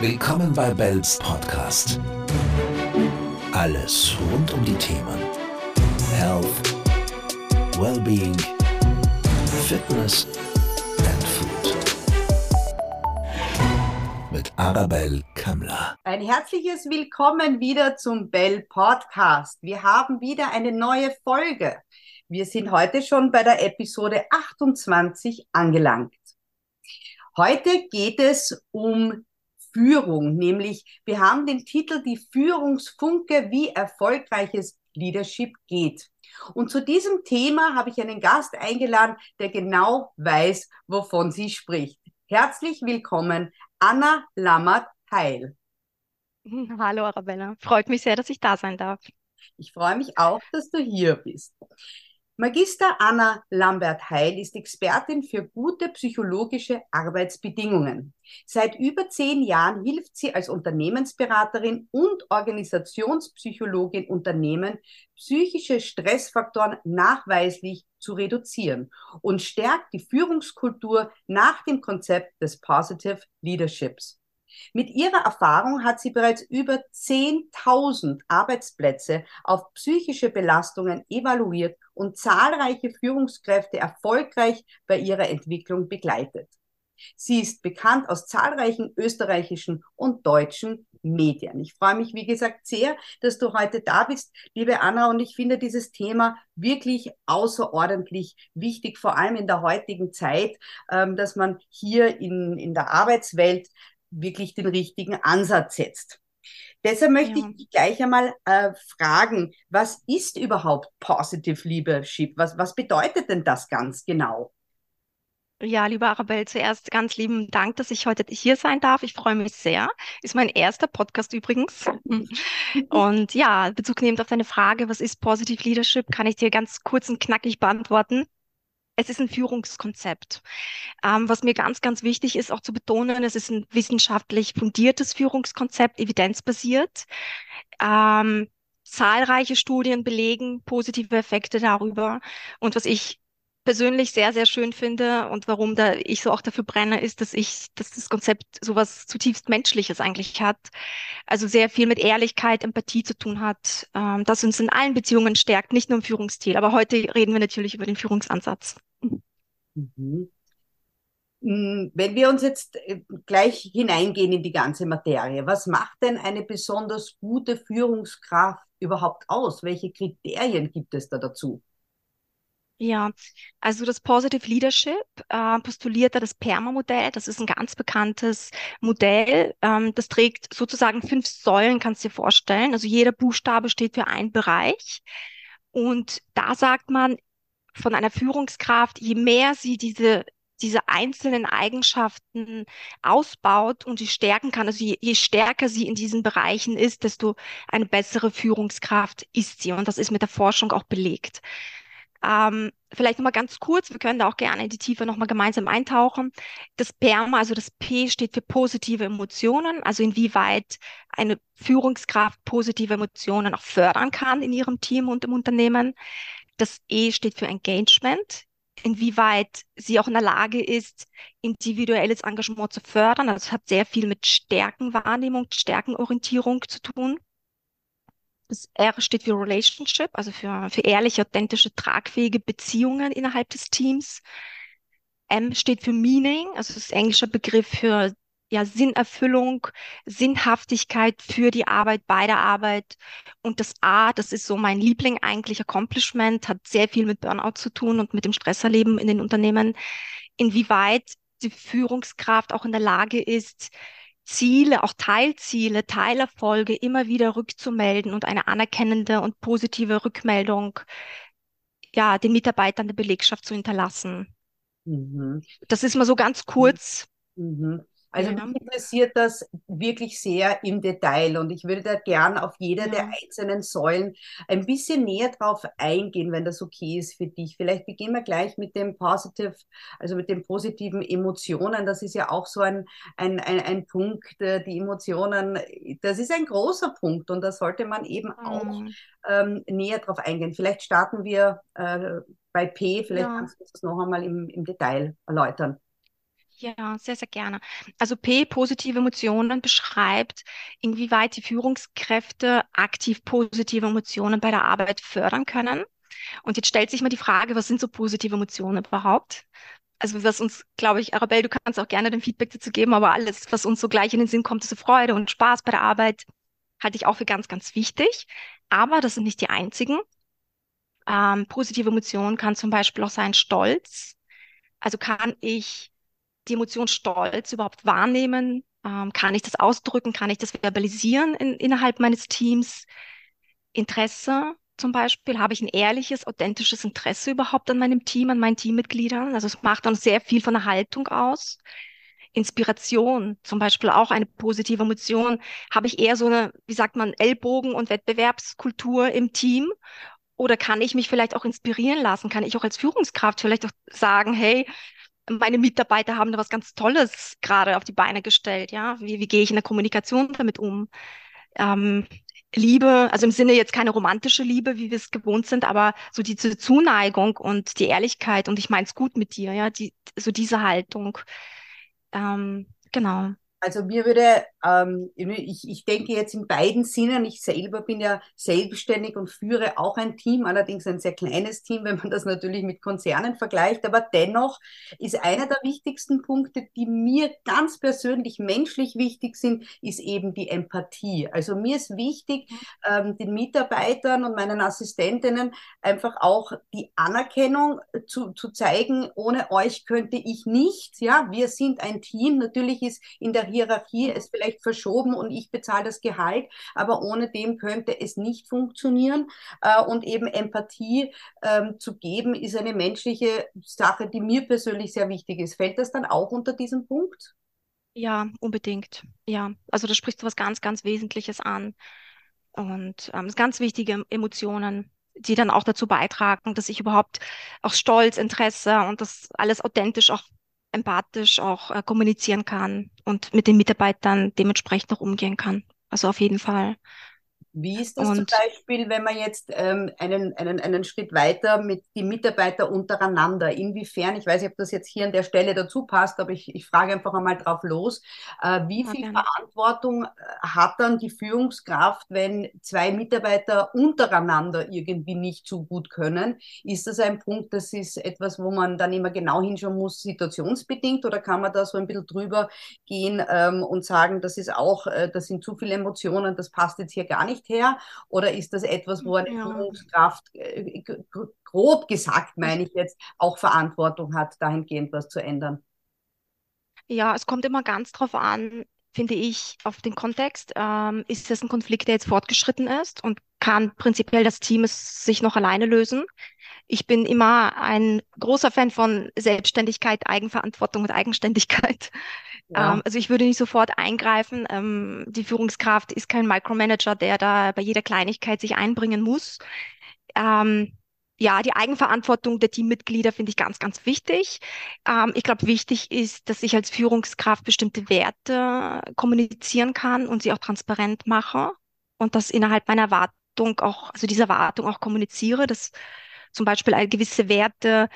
Willkommen bei Bells Podcast. Alles rund um die Themen Health, Wellbeing, Fitness and Food. Mit Arabelle Kammler. Ein herzliches Willkommen wieder zum Bell Podcast. Wir haben wieder eine neue Folge. Wir sind heute schon bei der Episode 28 angelangt. Heute geht es um Führung, nämlich wir haben den Titel Die Führungsfunke, wie erfolgreiches Leadership geht. Und zu diesem Thema habe ich einen Gast eingeladen, der genau weiß, wovon sie spricht. Herzlich willkommen, Anna Lammert-Heil. Hallo Arabella, freut mich sehr, dass ich da sein darf. Ich freue mich auch, dass du hier bist. Magister Anna Lambert-Heil ist Expertin für gute psychologische Arbeitsbedingungen. Seit über zehn Jahren hilft sie als Unternehmensberaterin und Organisationspsychologin Unternehmen, psychische Stressfaktoren nachweislich zu reduzieren und stärkt die Führungskultur nach dem Konzept des Positive Leaderships. Mit ihrer Erfahrung hat sie bereits über 10.000 Arbeitsplätze auf psychische Belastungen evaluiert und zahlreiche Führungskräfte erfolgreich bei ihrer Entwicklung begleitet. Sie ist bekannt aus zahlreichen österreichischen und deutschen Medien. Ich freue mich, wie gesagt, sehr, dass du heute da bist, liebe Anna, und ich finde dieses Thema wirklich außerordentlich wichtig, vor allem in der heutigen Zeit, ähm, dass man hier in, in der Arbeitswelt wirklich den richtigen Ansatz setzt. Deshalb möchte ja. ich dich gleich einmal äh, fragen, was ist überhaupt Positive Leadership? Was, was bedeutet denn das ganz genau? Ja, liebe Arabelle, zuerst ganz lieben Dank, dass ich heute hier sein darf. Ich freue mich sehr. Ist mein erster Podcast übrigens. Und ja, Bezug nehmend auf deine Frage, was ist Positive Leadership, kann ich dir ganz kurz und knackig beantworten es ist ein Führungskonzept. Ähm, was mir ganz, ganz wichtig ist, auch zu betonen, es ist ein wissenschaftlich fundiertes Führungskonzept, evidenzbasiert. Ähm, zahlreiche Studien belegen positive Effekte darüber. Und was ich persönlich sehr, sehr schön finde und warum da ich so auch dafür brenne, ist, dass ich, dass das Konzept sowas zutiefst Menschliches eigentlich hat. Also sehr viel mit Ehrlichkeit, Empathie zu tun hat, ähm, das uns in allen Beziehungen stärkt, nicht nur im Führungsstil. Aber heute reden wir natürlich über den Führungsansatz. Mhm. Mm, wenn wir uns jetzt äh, gleich hineingehen in die ganze Materie, was macht denn eine besonders gute Führungskraft überhaupt aus? Welche Kriterien gibt es da dazu? Ja, also das Positive Leadership äh, postuliert da das PERMA-Modell. Das ist ein ganz bekanntes Modell. Ähm, das trägt sozusagen fünf Säulen, kannst du dir vorstellen. Also jeder Buchstabe steht für einen Bereich. Und da sagt man von einer Führungskraft, je mehr sie diese diese einzelnen Eigenschaften ausbaut und sie stärken kann. Also je, je, stärker sie in diesen Bereichen ist, desto eine bessere Führungskraft ist sie. Und das ist mit der Forschung auch belegt. Ähm, vielleicht nochmal ganz kurz, wir können da auch gerne in die Tiefe nochmal gemeinsam eintauchen. Das PERMA, also das P steht für positive Emotionen, also inwieweit eine Führungskraft positive Emotionen auch fördern kann in ihrem Team und im Unternehmen. Das E steht für Engagement, inwieweit sie auch in der Lage ist, individuelles Engagement zu fördern. Also es hat sehr viel mit Stärkenwahrnehmung, Stärkenorientierung zu tun. Das R steht für Relationship, also für, für ehrliche, authentische, tragfähige Beziehungen innerhalb des Teams. M steht für Meaning, also das englische Begriff für ja, Sinnerfüllung, Sinnhaftigkeit für die Arbeit, bei der Arbeit. Und das A, das ist so mein Liebling eigentlich, Accomplishment, hat sehr viel mit Burnout zu tun und mit dem Stresserleben in den Unternehmen. Inwieweit die Führungskraft auch in der Lage ist, Ziele, auch Teilziele, Teilerfolge immer wieder rückzumelden und eine anerkennende und positive Rückmeldung ja, den Mitarbeitern der Belegschaft zu hinterlassen. Mhm. Das ist mal so ganz kurz. Mhm. Also ja. mich interessiert das wirklich sehr im Detail und ich würde da gern auf jede ja. der einzelnen Säulen ein bisschen näher drauf eingehen, wenn das okay ist für dich. Vielleicht beginnen wir gleich mit dem Positive, also mit den positiven Emotionen. Das ist ja auch so ein, ein, ein, ein Punkt, äh, die Emotionen, das ist ein großer Punkt und da sollte man eben mhm. auch ähm, näher drauf eingehen. Vielleicht starten wir äh, bei P, vielleicht ja. kannst du das noch einmal im, im Detail erläutern. Ja, sehr, sehr gerne. Also P, positive Emotionen, beschreibt, inwieweit die Führungskräfte aktiv positive Emotionen bei der Arbeit fördern können. Und jetzt stellt sich mal die Frage, was sind so positive Emotionen überhaupt? Also was uns, glaube ich, Arabelle, du kannst auch gerne den Feedback dazu geben, aber alles, was uns so gleich in den Sinn kommt, so Freude und Spaß bei der Arbeit, halte ich auch für ganz, ganz wichtig. Aber das sind nicht die einzigen. Ähm, positive Emotionen kann zum Beispiel auch sein Stolz. Also kann ich die Emotion Stolz überhaupt wahrnehmen? Ähm, kann ich das ausdrücken? Kann ich das verbalisieren in, innerhalb meines Teams? Interesse zum Beispiel, habe ich ein ehrliches, authentisches Interesse überhaupt an meinem Team, an meinen Teammitgliedern? Also es macht dann sehr viel von der Haltung aus. Inspiration, zum Beispiel auch eine positive Emotion. Habe ich eher so eine, wie sagt man, Ellbogen- und Wettbewerbskultur im Team? Oder kann ich mich vielleicht auch inspirieren lassen? Kann ich auch als Führungskraft vielleicht auch sagen, hey, meine Mitarbeiter haben da was ganz Tolles gerade auf die Beine gestellt, ja? Wie, wie gehe ich in der Kommunikation damit um? Ähm, Liebe, also im Sinne jetzt keine romantische Liebe, wie wir es gewohnt sind, aber so diese Zuneigung und die Ehrlichkeit und ich meine es gut mit dir, ja, die, so diese Haltung. Ähm, genau. Also mir würde, ähm, ich, ich denke jetzt in beiden Sinnen, ich selber bin ja selbstständig und führe auch ein Team, allerdings ein sehr kleines Team, wenn man das natürlich mit Konzernen vergleicht, aber dennoch ist einer der wichtigsten Punkte, die mir ganz persönlich menschlich wichtig sind, ist eben die Empathie. Also mir ist wichtig, ähm, den Mitarbeitern und meinen Assistentinnen einfach auch die Anerkennung zu, zu zeigen, ohne euch könnte ich nicht, ja, wir sind ein Team, natürlich ist in der Hierarchie ist vielleicht verschoben und ich bezahle das Gehalt, aber ohne dem könnte es nicht funktionieren. Äh, und eben Empathie ähm, zu geben, ist eine menschliche Sache, die mir persönlich sehr wichtig ist. Fällt das dann auch unter diesen Punkt? Ja, unbedingt. Ja, also da sprichst du was ganz, ganz Wesentliches an. Und ähm, ganz wichtige Emotionen, die dann auch dazu beitragen, dass ich überhaupt auch Stolz, Interesse und das alles authentisch auch empathisch auch äh, kommunizieren kann und mit den Mitarbeitern dementsprechend auch umgehen kann. Also auf jeden Fall. Wie ist das und, zum Beispiel, wenn man jetzt ähm, einen, einen, einen Schritt weiter mit die Mitarbeiter untereinander, inwiefern, ich weiß nicht, ob das jetzt hier an der Stelle dazu passt, aber ich, ich frage einfach einmal drauf los, äh, wie viel gerne. Verantwortung äh, hat dann die Führungskraft, wenn zwei Mitarbeiter untereinander irgendwie nicht so gut können? Ist das ein Punkt, das ist etwas, wo man dann immer genau hinschauen muss, situationsbedingt, oder kann man da so ein bisschen drüber gehen ähm, und sagen, das ist auch, äh, das sind zu viele Emotionen, das passt jetzt hier gar nicht nicht her? Oder ist das etwas, wo eine ja. Führungskraft, äh, grob gesagt meine ich jetzt, auch Verantwortung hat, dahingehend was zu ändern? Ja, es kommt immer ganz drauf an, finde ich, auf den Kontext. Ähm, ist es ein Konflikt, der jetzt fortgeschritten ist und kann prinzipiell das Team es sich noch alleine lösen? Ich bin immer ein großer Fan von Selbstständigkeit, Eigenverantwortung und Eigenständigkeit. Ja. Ähm, also ich würde nicht sofort eingreifen. Ähm, die Führungskraft ist kein Micromanager, der da bei jeder Kleinigkeit sich einbringen muss. Ähm, ja, die Eigenverantwortung der Teammitglieder finde ich ganz, ganz wichtig. Ähm, ich glaube, wichtig ist, dass ich als Führungskraft bestimmte Werte kommunizieren kann und sie auch transparent mache und das innerhalb meiner Erwartung auch, also diese Erwartung auch kommuniziere, dass zum Beispiel gewisse Werte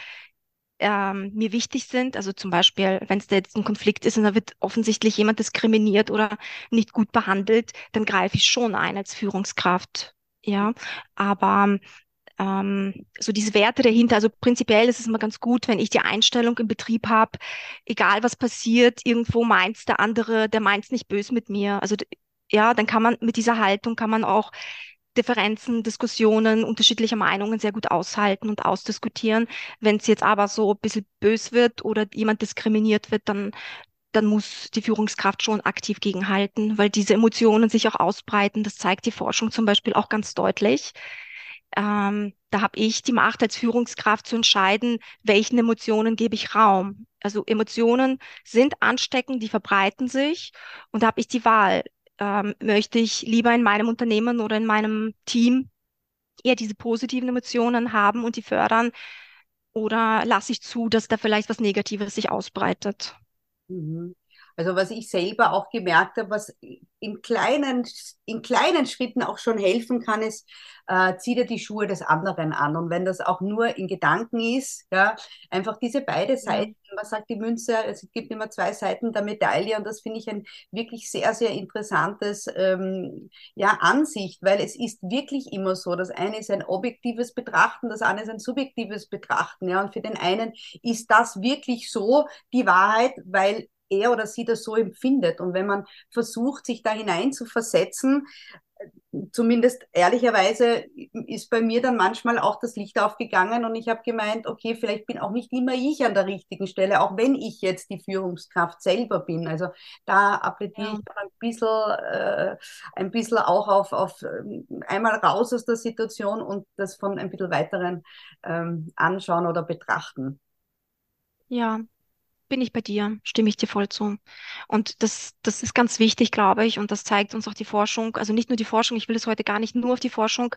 ähm, mir wichtig sind. Also zum Beispiel, wenn es da jetzt ein Konflikt ist und da wird offensichtlich jemand diskriminiert oder nicht gut behandelt, dann greife ich schon ein als Führungskraft. Ja, aber ähm, so diese Werte dahinter, also prinzipiell ist es immer ganz gut, wenn ich die Einstellung im Betrieb habe, egal was passiert, irgendwo meint der andere, der meint es nicht böse mit mir. Also ja, dann kann man mit dieser Haltung kann man auch Differenzen, Diskussionen, unterschiedliche Meinungen sehr gut aushalten und ausdiskutieren. Wenn es jetzt aber so ein bisschen bös wird oder jemand diskriminiert wird, dann, dann muss die Führungskraft schon aktiv gegenhalten, weil diese Emotionen sich auch ausbreiten. Das zeigt die Forschung zum Beispiel auch ganz deutlich. Ähm, da habe ich die Macht als Führungskraft zu entscheiden, welchen Emotionen gebe ich Raum. Also Emotionen sind ansteckend, die verbreiten sich und da habe ich die Wahl ähm, möchte ich lieber in meinem Unternehmen oder in meinem Team eher diese positiven Emotionen haben und die fördern oder lasse ich zu, dass da vielleicht was Negatives sich ausbreitet? Mhm. Also was ich selber auch gemerkt habe, was in kleinen, in kleinen Schritten auch schon helfen kann, ist, äh, zieh dir die Schuhe des anderen an. Und wenn das auch nur in Gedanken ist, ja, einfach diese beide Seiten, man sagt die Münze, es gibt immer zwei Seiten der Medaille und das finde ich ein wirklich sehr, sehr interessantes ähm, ja, Ansicht, weil es ist wirklich immer so, das eine ist ein objektives Betrachten, das andere ist ein subjektives Betrachten. Ja, und für den einen ist das wirklich so die Wahrheit, weil er oder sie das so empfindet. Und wenn man versucht, sich da hinein zu versetzen, zumindest ehrlicherweise ist bei mir dann manchmal auch das Licht aufgegangen und ich habe gemeint, okay, vielleicht bin auch nicht immer ich an der richtigen Stelle, auch wenn ich jetzt die Führungskraft selber bin. Also da appelliere ja. ich ein bisschen, äh, ein bisschen auch auf, auf ähm, einmal raus aus der Situation und das von ein bisschen weiteren ähm, anschauen oder betrachten. Ja, bin ich bei dir, stimme ich dir voll zu. Und das, das ist ganz wichtig, glaube ich, und das zeigt uns auch die Forschung. Also nicht nur die Forschung, ich will es heute gar nicht nur auf die Forschung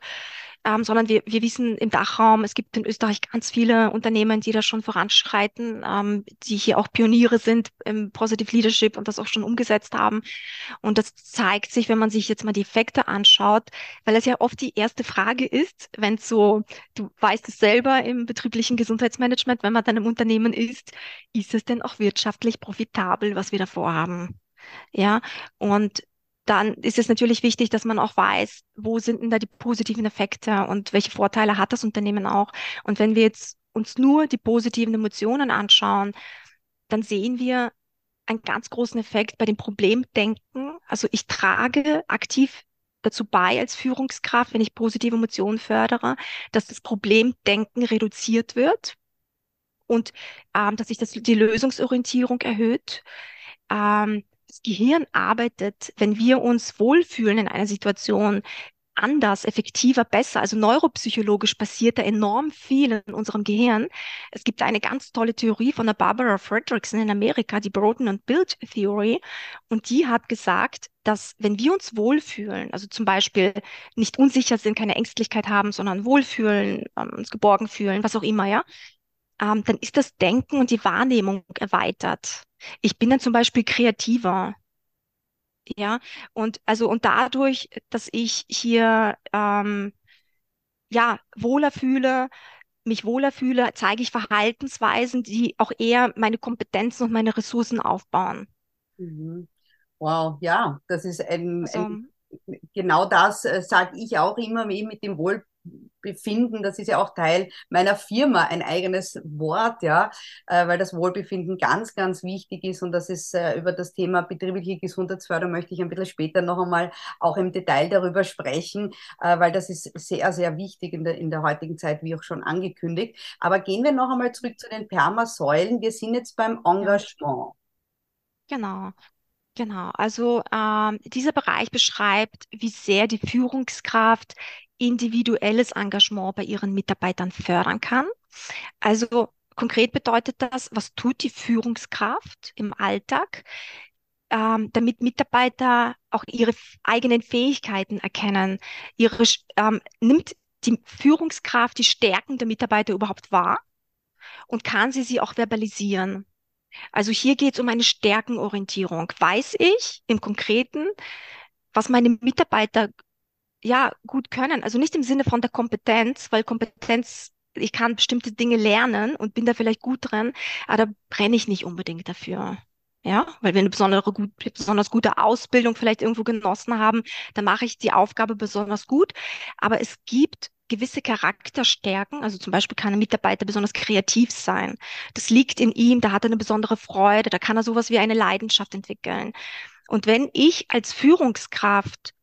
ähm, sondern wir, wir wissen im Dachraum, es gibt in Österreich ganz viele Unternehmen, die da schon voranschreiten, ähm, die hier auch Pioniere sind im Positive Leadership und das auch schon umgesetzt haben. Und das zeigt sich, wenn man sich jetzt mal die Effekte anschaut, weil es ja oft die erste Frage ist, wenn so, du weißt es selber im betrieblichen Gesundheitsmanagement, wenn man dann im Unternehmen ist, ist es denn auch wirtschaftlich profitabel, was wir da vorhaben? Ja, und dann ist es natürlich wichtig, dass man auch weiß, wo sind denn da die positiven Effekte und welche Vorteile hat das Unternehmen auch. Und wenn wir jetzt uns nur die positiven Emotionen anschauen, dann sehen wir einen ganz großen Effekt bei dem Problemdenken. Also ich trage aktiv dazu bei als Führungskraft, wenn ich positive Emotionen fördere, dass das Problemdenken reduziert wird und ähm, dass sich das, die Lösungsorientierung erhöht. Ähm, das Gehirn arbeitet, wenn wir uns wohlfühlen in einer Situation, anders, effektiver, besser. Also neuropsychologisch passiert da enorm viel in unserem Gehirn. Es gibt eine ganz tolle Theorie von der Barbara Fredrickson in Amerika, die Broden and Build Theory. Und die hat gesagt, dass wenn wir uns wohlfühlen, also zum Beispiel nicht unsicher sind, keine Ängstlichkeit haben, sondern wohlfühlen, ähm, uns geborgen fühlen, was auch immer, ja, ähm, dann ist das Denken und die Wahrnehmung erweitert. Ich bin dann zum Beispiel kreativer. Ja, und also und dadurch, dass ich hier ähm, ja wohler fühle, mich wohler fühle, zeige ich Verhaltensweisen, die auch eher meine Kompetenzen und meine Ressourcen aufbauen. Mhm. Wow, ja, das ist ein, also, ein genau das äh, sage ich auch immer mit dem Wohl, Wohlbefinden, das ist ja auch Teil meiner Firma, ein eigenes Wort, ja, äh, weil das Wohlbefinden ganz, ganz wichtig ist und das ist äh, über das Thema betriebliche Gesundheitsförderung möchte ich ein bisschen später noch einmal auch im Detail darüber sprechen, äh, weil das ist sehr, sehr wichtig in der, in der heutigen Zeit, wie auch schon angekündigt. Aber gehen wir noch einmal zurück zu den Permasäulen. Wir sind jetzt beim Engagement. Genau. Genau, also ähm, dieser Bereich beschreibt, wie sehr die Führungskraft individuelles Engagement bei ihren Mitarbeitern fördern kann. Also konkret bedeutet das, was tut die Führungskraft im Alltag, ähm, damit Mitarbeiter auch ihre eigenen Fähigkeiten erkennen, ihre, ähm, nimmt die Führungskraft die Stärken der Mitarbeiter überhaupt wahr und kann sie sie auch verbalisieren. Also hier geht es um eine Stärkenorientierung. Weiß ich im Konkreten, was meine Mitarbeiter ja gut können. Also nicht im Sinne von der Kompetenz, weil Kompetenz, ich kann bestimmte Dinge lernen und bin da vielleicht gut drin, aber da brenne ich nicht unbedingt dafür. Ja, weil wir eine besondere, gut, besonders gute Ausbildung vielleicht irgendwo genossen haben, dann mache ich die Aufgabe besonders gut. Aber es gibt gewisse Charakterstärken, also zum Beispiel kann ein Mitarbeiter besonders kreativ sein. Das liegt in ihm, da hat er eine besondere Freude, da kann er sowas wie eine Leidenschaft entwickeln. Und wenn ich als Führungskraft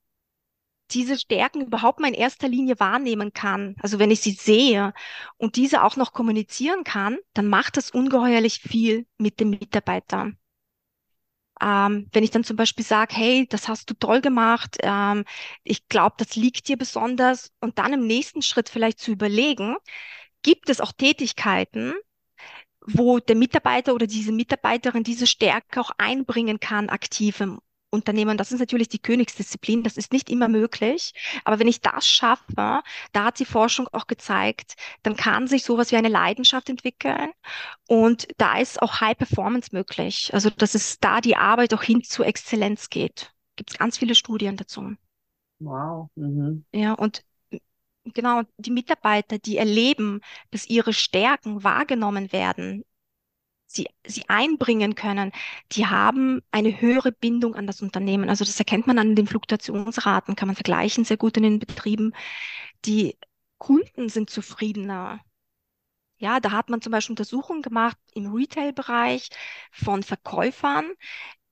diese Stärken überhaupt mal in erster Linie wahrnehmen kann, also wenn ich sie sehe und diese auch noch kommunizieren kann, dann macht das ungeheuerlich viel mit dem Mitarbeiter. Ähm, wenn ich dann zum Beispiel sage, hey, das hast du toll gemacht, ähm, ich glaube, das liegt dir besonders und dann im nächsten Schritt vielleicht zu überlegen, gibt es auch Tätigkeiten, wo der Mitarbeiter oder diese Mitarbeiterin diese Stärke auch einbringen kann, aktiv im Unternehmen, das ist natürlich die Königsdisziplin, das ist nicht immer möglich. Aber wenn ich das schaffe, da hat die Forschung auch gezeigt, dann kann sich sowas wie eine Leidenschaft entwickeln und da ist auch High Performance möglich. Also dass es da die Arbeit auch hin zu Exzellenz geht. Gibt es ganz viele Studien dazu. Wow. Mhm. Ja, und genau, die Mitarbeiter, die erleben, dass ihre Stärken wahrgenommen werden, sie, sie einbringen können, die haben eine höhere Bindung an das Unternehmen. Also das erkennt man an den Fluktuationsraten, kann man vergleichen, sehr gut in den Betrieben. Die Kunden sind zufriedener. Ja, da hat man zum Beispiel Untersuchungen gemacht im Retail-Bereich von Verkäufern,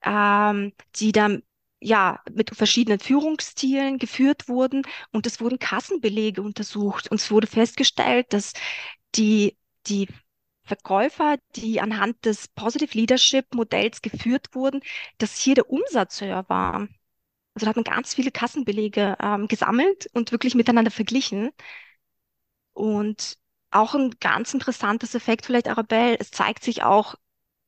ähm, die dann ja, mit verschiedenen Führungsstilen geführt wurden und es wurden Kassenbelege untersucht und es wurde festgestellt, dass die, die Verkäufer, die anhand des Positive Leadership Modells geführt wurden, dass hier der Umsatz höher war. Also da hat man ganz viele Kassenbelege ähm, gesammelt und wirklich miteinander verglichen. Und auch ein ganz interessantes Effekt vielleicht, Arabelle, es zeigt sich auch,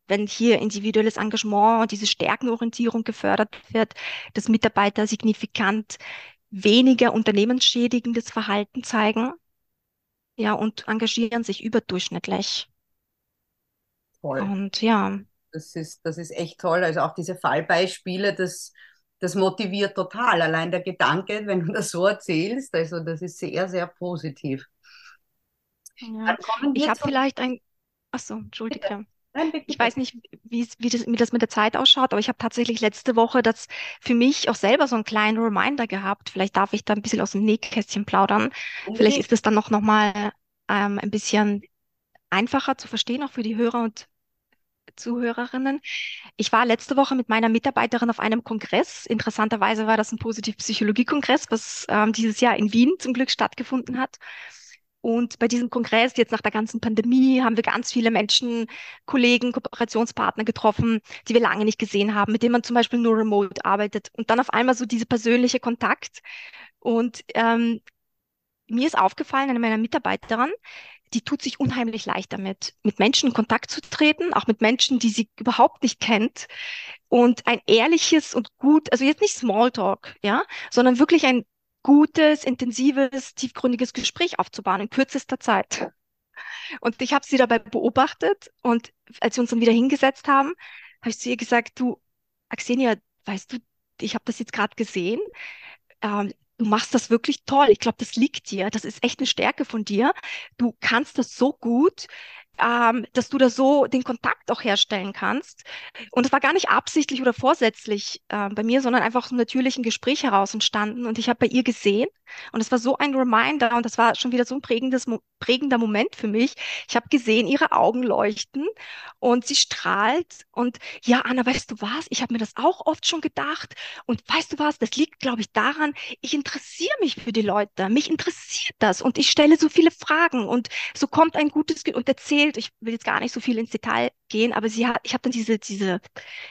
wenn hier individuelles Engagement und diese Stärkenorientierung gefördert wird, dass Mitarbeiter signifikant weniger unternehmensschädigendes Verhalten zeigen, ja, und engagieren sich überdurchschnittlich. Toll. Und ja, Das ist, das ist echt toll. Also auch diese Fallbeispiele, das, das motiviert total. Allein der Gedanke, wenn du das so erzählst, also das ist sehr, sehr positiv. ja. Ich habe vielleicht ein, ach so, Entschuldige. nein, bitte, Ich weiß nicht, wie wie das, wie das mit der Zeit ausschaut, aber ich habe tatsächlich letzte Woche das für mich auch selber so einen kleinen Reminder gehabt. Vielleicht darf ich da ein bisschen aus dem Nähkästchen plaudern. Vielleicht unbedingt. ist es dann noch, noch mal ähm, ein bisschen einfacher zu verstehen, auch für die Hörer und Zuhörerinnen. Ich war letzte Woche mit meiner Mitarbeiterin auf einem Kongress. Interessanterweise war das ein Positivpsychologie-Kongress, was ähm, dieses Jahr in Wien zum Glück stattgefunden hat. Und bei diesem Kongress, jetzt nach der ganzen Pandemie, haben wir ganz viele Menschen, Kollegen, Kooperationspartner getroffen, die wir lange nicht gesehen haben, mit denen man zum Beispiel nur remote arbeitet. Und dann auf einmal so dieser persönliche Kontakt. Und ähm, mir ist aufgefallen, eine meiner Mitarbeiterinnen, die tut sich unheimlich leicht damit, mit Menschen in Kontakt zu treten, auch mit Menschen, die sie überhaupt nicht kennt. Und ein ehrliches und gut, also jetzt nicht Smalltalk, ja, sondern wirklich ein gutes, intensives, tiefgründiges Gespräch aufzubauen in kürzester Zeit. Und ich habe sie dabei beobachtet und als wir uns dann wieder hingesetzt haben, habe ich zu ihr gesagt, du, Axenia, weißt du, ich habe das jetzt gerade gesehen. Ähm, du machst das wirklich toll. Ich glaube, das liegt dir. Das ist echt eine Stärke von dir. Du kannst das so gut, ähm, dass du da so den Kontakt auch herstellen kannst. Und es war gar nicht absichtlich oder vorsätzlich äh, bei mir, sondern einfach aus einem natürlichen Gespräch heraus entstanden. Und ich habe bei ihr gesehen, und es war so ein Reminder, und das war schon wieder so ein prägendes, prägender Moment für mich. Ich habe gesehen, ihre Augen leuchten und sie strahlt. Und ja, Anna, weißt du was? Ich habe mir das auch oft schon gedacht. Und weißt du was? Das liegt, glaube ich, daran, ich interessiere mich für die Leute. Mich interessiert das. Und ich stelle so viele Fragen. Und so kommt ein gutes Ge und erzählt, ich will jetzt gar nicht so viel ins Detail gehen, aber sie hat, ich habe dann diese, diese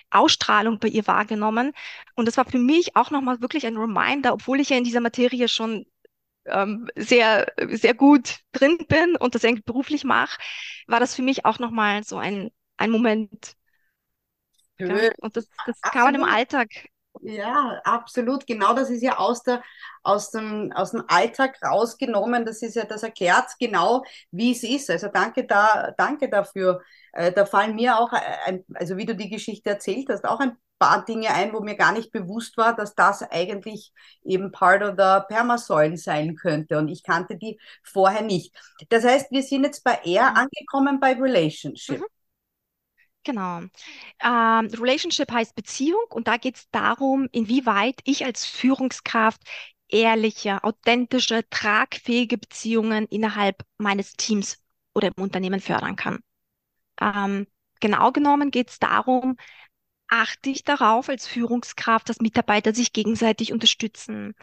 Ausstrahlung bei ihr wahrgenommen. Und das war für mich auch nochmal wirklich ein Reminder, obwohl ich ja in dieser Materie schon ähm, sehr, sehr gut drin bin und das eigentlich beruflich mache, war das für mich auch nochmal so ein, ein Moment. Ja. Und das, das kann man im. Alltag. Ja, absolut. Genau das ist ja aus der, aus dem, aus dem Alltag rausgenommen. Das ist ja, das erklärt genau, wie es ist. Also danke da, danke dafür. Äh, da fallen mir auch, ein, also wie du die Geschichte erzählt hast, auch ein paar Dinge ein, wo mir gar nicht bewusst war, dass das eigentlich eben part of the Permasäulen sein könnte. Und ich kannte die vorher nicht. Das heißt, wir sind jetzt bei R Mhm. angekommen bei Relationship. Mhm. Genau. Ähm, Relationship heißt Beziehung und da geht es darum, inwieweit ich als Führungskraft ehrliche, authentische, tragfähige Beziehungen innerhalb meines Teams oder im Unternehmen fördern kann. Ähm, genau genommen geht es darum, achte ich darauf als Führungskraft, dass Mitarbeiter sich gegenseitig unterstützen,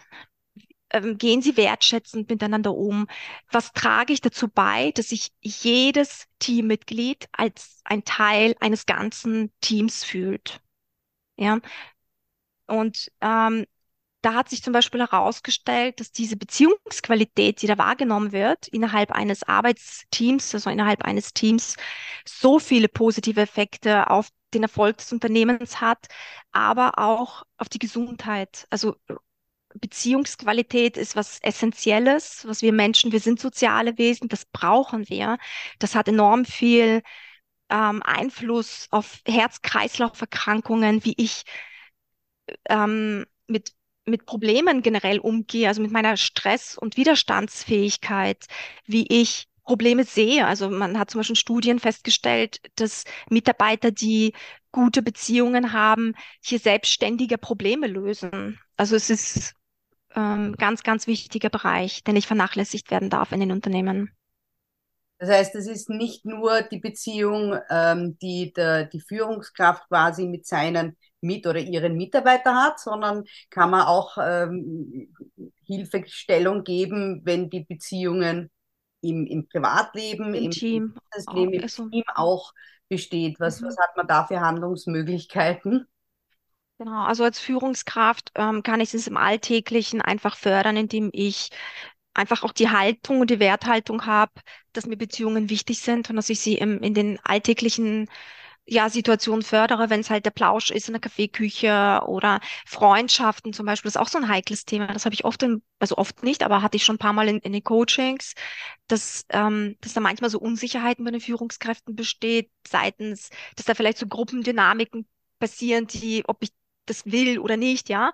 ähm, gehen Sie wertschätzend miteinander um? Was trage ich dazu bei, dass sich jedes Teammitglied als ein Teil eines ganzen Teams fühlt? Ja, und ähm, da hat sich zum Beispiel herausgestellt, dass diese Beziehungsqualität, die da wahrgenommen wird, innerhalb eines Arbeitsteams, also innerhalb eines Teams, so viele positive Effekte auf den Erfolg des Unternehmens hat, aber auch auf die Gesundheit. Also Beziehungsqualität ist was Essentielles, was wir Menschen, wir sind soziale Wesen, das brauchen wir. Das hat enorm viel ähm, Einfluss auf Herz-Kreislauf-Erkrankungen, wie ich ähm, mit mit Problemen generell umgehe, also mit meiner Stress- und Widerstandsfähigkeit, wie ich Probleme sehe. Also man hat zum Beispiel Studien festgestellt, dass Mitarbeiter, die gute Beziehungen haben, hier selbstständige Probleme lösen. Also es ist ähm, ganz, ganz wichtiger Bereich, der nicht vernachlässigt werden darf in den Unternehmen. Das heißt, es ist nicht nur die Beziehung, ähm, die der, die Führungskraft quasi mit seinen mit oder ihren Mitarbeiter hat, sondern kann man auch ähm, Hilfestellung geben, wenn die Beziehungen im, im Privatleben, im, im Team, Leben, im also, Team auch besteht. Was, mhm. was hat man da für Handlungsmöglichkeiten? Genau, also als Führungskraft ähm, kann ich es im Alltäglichen einfach fördern, indem ich einfach auch die Haltung und die Werthaltung habe, dass mir Beziehungen wichtig sind und dass ich sie im, in den alltäglichen ja, Situationen fördere, wenn es halt der Plausch ist in der Kaffeeküche oder Freundschaften zum Beispiel, das ist auch so ein heikles Thema. Das habe ich oft, in, also oft nicht, aber hatte ich schon ein paar Mal in, in den Coachings, dass, ähm, dass da manchmal so Unsicherheiten bei den Führungskräften besteht, seitens, dass da vielleicht so Gruppendynamiken passieren, die, ob ich das will oder nicht, ja.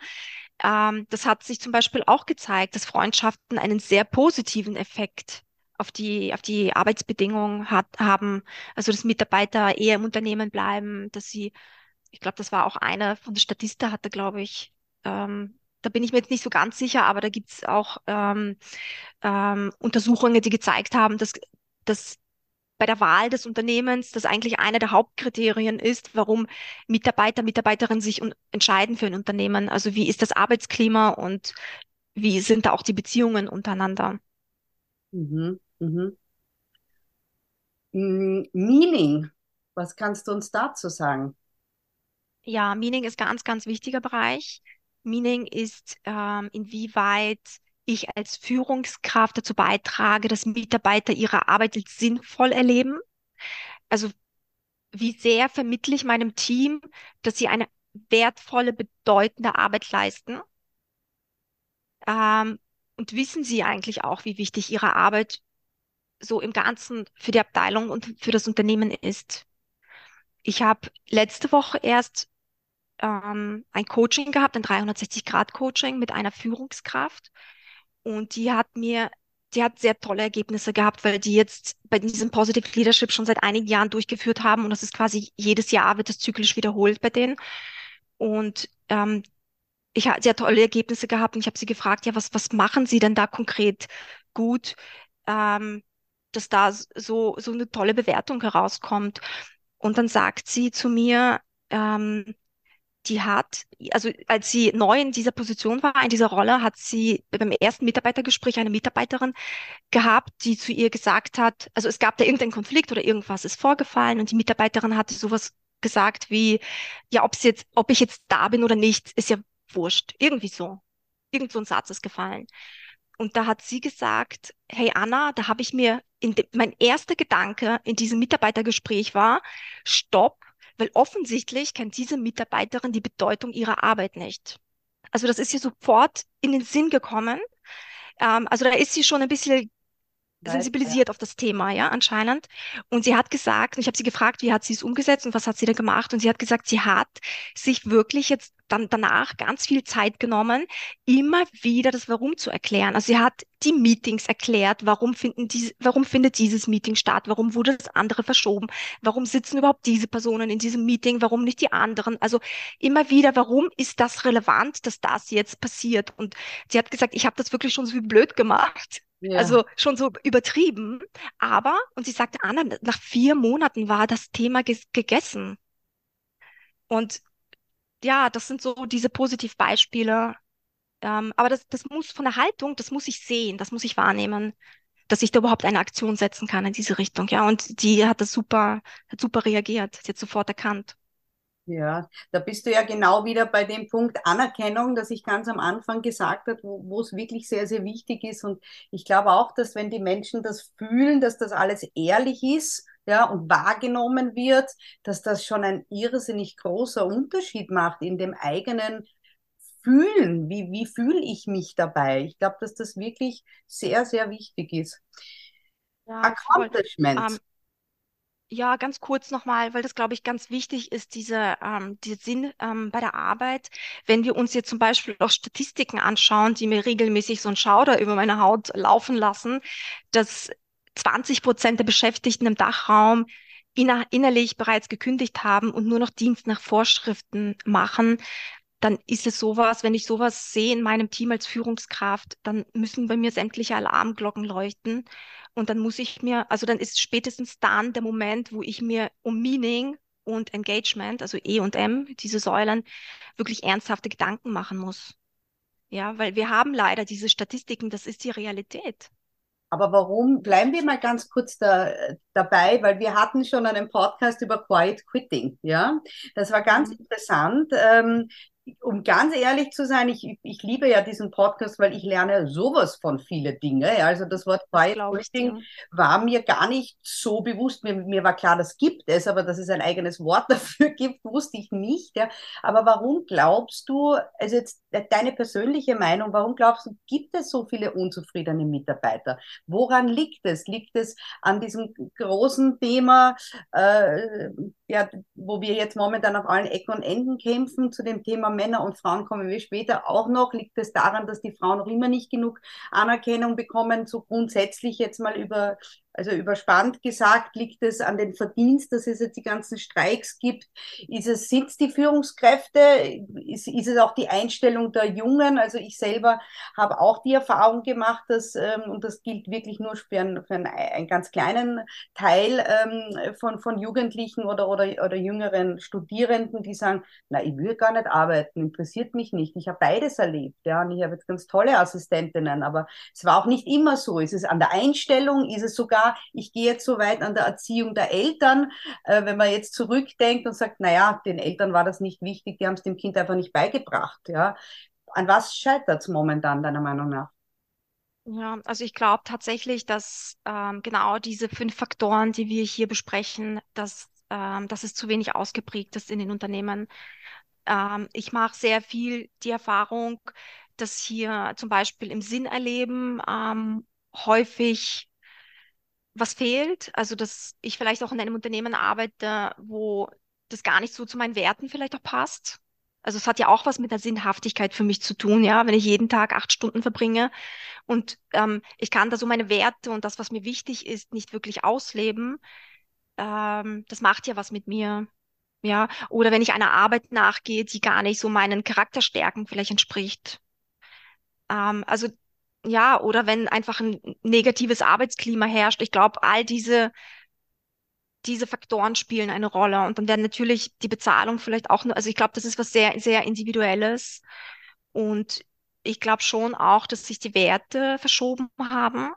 Ähm, das hat sich zum Beispiel auch gezeigt, dass Freundschaften einen sehr positiven Effekt auf die, auf die Arbeitsbedingungen hat, haben. Also, dass Mitarbeiter eher im Unternehmen bleiben, dass sie, ich glaube, das war auch einer von der Statista hatte, glaube ich, ähm, da bin ich mir jetzt nicht so ganz sicher, aber da gibt es auch ähm, ähm, Untersuchungen, die gezeigt haben, dass, dass bei der Wahl des Unternehmens das eigentlich einer der Hauptkriterien ist, warum Mitarbeiter, Mitarbeiterinnen sich entscheiden für ein Unternehmen. Also wie ist das Arbeitsklima und wie sind da auch die Beziehungen untereinander? Mhm, mhm. Meaning, was kannst du uns dazu sagen? Ja, Meaning ist ganz, ganz wichtiger Bereich. Meaning ist, ähm, inwieweit ich als Führungskraft dazu beitrage, dass Mitarbeiter ihre Arbeit als sinnvoll erleben. Also wie sehr vermittle ich meinem Team, dass sie eine wertvolle, bedeutende Arbeit leisten? Ähm, und wissen sie eigentlich auch, wie wichtig ihre Arbeit so im Ganzen für die Abteilung und für das Unternehmen ist? Ich habe letzte Woche erst ähm, ein Coaching gehabt, ein 360-Grad-Coaching mit einer Führungskraft. Und die hat mir, die hat sehr tolle Ergebnisse gehabt, weil die jetzt bei diesem Positive Leadership schon seit einigen Jahren durchgeführt haben. Und das ist quasi jedes Jahr wird das zyklisch wiederholt bei denen. Und ähm, ich habe sehr tolle Ergebnisse gehabt und ich habe sie gefragt, ja, was, was machen Sie denn da konkret gut, ähm, dass da so, so eine tolle Bewertung herauskommt. Und dann sagt sie zu mir, ähm, die hat, also als sie neu in dieser Position war, in dieser Rolle, hat sie beim ersten Mitarbeitergespräch eine Mitarbeiterin gehabt, die zu ihr gesagt hat, also es gab da irgendeinen Konflikt oder irgendwas ist vorgefallen und die Mitarbeiterin hatte sowas gesagt wie, ja, ob sie jetzt, ob ich jetzt da bin oder nicht, ist ja wurscht. Irgendwie so. Irgend so ein Satz ist gefallen. Und da hat sie gesagt, hey Anna, da habe ich mir, in mein erster Gedanke in diesem Mitarbeitergespräch war, stopp, weil offensichtlich kennt diese Mitarbeiterin die Bedeutung ihrer Arbeit nicht. Also das ist ihr sofort in den Sinn gekommen. Ähm, also da ist sie schon ein bisschen sensibilisiert auf das Thema, ja, anscheinend. Und sie hat gesagt, und ich habe sie gefragt, wie hat sie es umgesetzt und was hat sie da gemacht? Und sie hat gesagt, sie hat sich wirklich jetzt dann danach ganz viel Zeit genommen, immer wieder das Warum zu erklären. Also sie hat die Meetings erklärt, warum finden diese, warum findet dieses Meeting statt, warum wurde das andere verschoben, warum sitzen überhaupt diese Personen in diesem Meeting, warum nicht die anderen. Also immer wieder, warum ist das relevant, dass das jetzt passiert? Und sie hat gesagt, ich habe das wirklich schon so blöd gemacht. Ja. Also schon so übertrieben. Aber, und sie sagte, Anna, nach vier Monaten war das Thema gegessen. Und ja, das sind so diese Positivbeispiele. Ähm, aber das, das muss von der Haltung, das muss ich sehen, das muss ich wahrnehmen, dass ich da überhaupt eine Aktion setzen kann in diese Richtung. Ja, und die hat das super, hat super reagiert, sie hat sofort erkannt. Ja, da bist du ja genau wieder bei dem Punkt Anerkennung, dass ich ganz am Anfang gesagt habe, wo, es wirklich sehr, sehr wichtig ist. Und ich glaube auch, dass wenn die Menschen das fühlen, dass das alles ehrlich ist, ja, und wahrgenommen wird, dass das schon ein irrsinnig großer Unterschied macht in dem eigenen Fühlen. Wie, wie fühle ich mich dabei? Ich glaube, dass das wirklich sehr, sehr wichtig ist. Ja, voll. Accomplishment. Ja, ganz kurz nochmal, weil das, glaube ich, ganz wichtig ist, diese, ähm, dieser Sinn ähm, bei der Arbeit. Wenn wir uns jetzt zum Beispiel auch Statistiken anschauen, die mir regelmäßig so einen Schauder über meine Haut laufen lassen, dass 20 Prozent der Beschäftigten im Dachraum inner innerlich bereits gekündigt haben und nur noch Dienst nach Vorschriften machen, dann ist es sowas, wenn ich sowas sehe in meinem Team als Führungskraft, dann müssen bei mir sämtliche Alarmglocken leuchten. Und dann muss ich mir, also dann ist spätestens dann der Moment, wo ich mir um Meaning und Engagement, also E und M, diese Säulen, wirklich ernsthafte Gedanken machen muss. Ja, weil wir haben leider diese Statistiken, das ist die Realität. Aber warum? Bleiben wir mal ganz kurz da, dabei, weil wir hatten schon einen Podcast über Quiet Quitting. Ja, das war ganz Mhm. interessant. Ähm, um ganz ehrlich zu sein, ich, ich liebe ja diesen Podcast, weil ich lerne sowas von viele Dinge. Also das Wort dir. war mir gar nicht so bewusst. Mir, mir war klar, das gibt es, aber dass es ein eigenes Wort dafür gibt, wusste ich nicht. Ja. Aber warum glaubst du, also jetzt deine persönliche Meinung, warum glaubst du, gibt es so viele unzufriedene Mitarbeiter? Woran liegt es? Liegt es an diesem großen Thema, äh, ja, wo wir jetzt momentan auf allen Ecken und Enden kämpfen? Zu dem Thema Männer und Frauen kommen wir später auch noch. Liegt es daran, dass die Frauen noch immer nicht genug Anerkennung bekommen? So grundsätzlich jetzt mal über, also überspannt gesagt, liegt es an den Verdienst, dass es jetzt die ganzen Streiks gibt? Ist es, sind es die Führungskräfte? Ist, ist es auch die Einstellung der Jungen? Also ich selber habe auch die Erfahrung gemacht, dass, ähm, und das gilt wirklich nur für einen, für einen, einen ganz kleinen Teil ähm, von, von Jugendlichen oder, oder, oder jüngeren Studierenden, die sagen, na, ich will gar nicht arbeiten, interessiert mich nicht. Ich habe beides erlebt, ja, und ich habe jetzt ganz tolle Assistentinnen, aber es war auch nicht immer so. Ist es an der Einstellung? Ist es sogar, ich gehe jetzt so weit an der Erziehung der Eltern, äh, wenn man jetzt zurückdenkt und sagt, naja, den Eltern war das nicht wichtig, die haben es dem Kind einfach nicht beigebracht, ja. An was scheitert es momentan, deiner Meinung nach? Ja, also ich glaube tatsächlich, dass ähm, genau diese fünf Faktoren, die wir hier besprechen, dass, ähm, dass es zu wenig ausgeprägt ist in den Unternehmen. Ähm, ich mache sehr viel die Erfahrung, dass hier zum Beispiel im Sinnerleben ähm, häufig was fehlt. Also dass ich vielleicht auch in einem Unternehmen arbeite, wo das gar nicht so zu meinen Werten vielleicht auch passt. Also es hat ja auch was mit der Sinnhaftigkeit für mich zu tun, ja, wenn ich jeden Tag acht Stunden verbringe und ähm, ich kann da so meine Werte und das, was mir wichtig ist, nicht wirklich ausleben. Ähm, das macht ja was mit mir. Ja, oder wenn ich einer Arbeit nachgehe, die gar nicht so meinen Charakterstärken vielleicht entspricht. Ähm, also ja, oder wenn einfach ein negatives Arbeitsklima herrscht. Ich glaube, all diese, diese Faktoren spielen eine Rolle. Und dann werden natürlich die Bezahlung vielleicht auch nur, also ich glaube, das ist was sehr, sehr Individuelles. Und ich glaube schon auch, dass sich die Werte verschoben haben,